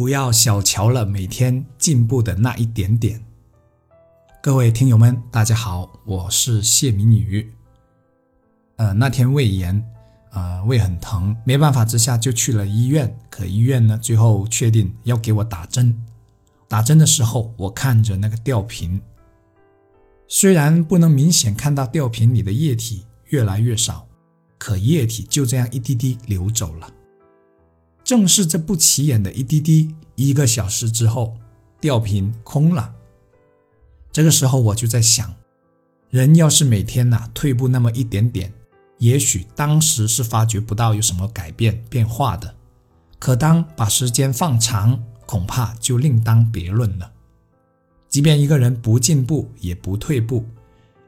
不要小瞧了每天进步的那一点点。各位听友们，大家好，我是谢明宇。呃，那天胃炎，呃，胃很疼，没办法之下就去了医院。可医院呢，最后确定要给我打针。打针的时候，我看着那个吊瓶，虽然不能明显看到吊瓶里的液体越来越少，可液体就这样一滴滴流走了。正是这不起眼的一滴滴，一个小时之后，吊瓶空了。这个时候我就在想，人要是每天呐退步那么一点点，也许当时是发觉不到有什么改变变化的。可当把时间放长，恐怕就另当别论了。即便一个人不进步也不退步，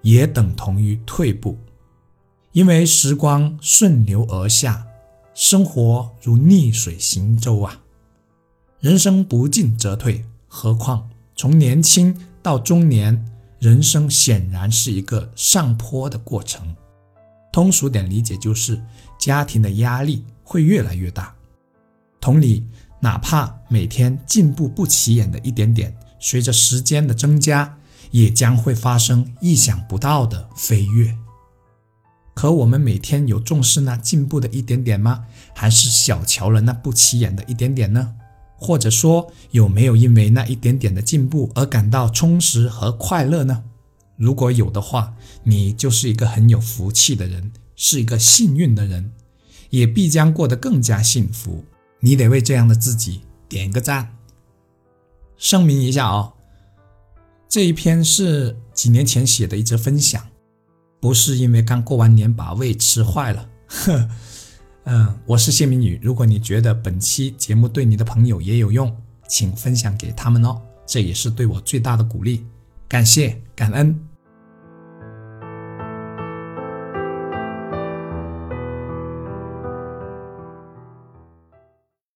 也等同于退步，因为时光顺流而下。生活如逆水行舟啊，人生不进则退，何况从年轻到中年，人生显然是一个上坡的过程。通俗点理解就是，家庭的压力会越来越大。同理，哪怕每天进步不起眼的一点点，随着时间的增加，也将会发生意想不到的飞跃。可我们每天有重视那进步的一点点吗？还是小瞧了那不起眼的一点点呢？或者说，有没有因为那一点点的进步而感到充实和快乐呢？如果有的话，你就是一个很有福气的人，是一个幸运的人，也必将过得更加幸福。你得为这样的自己点个赞。声明一下啊，这一篇是几年前写的一则分享。不是因为刚过完年把胃吃坏了，呵，嗯，我是谢明宇。如果你觉得本期节目对你的朋友也有用，请分享给他们哦，这也是对我最大的鼓励，感谢感恩。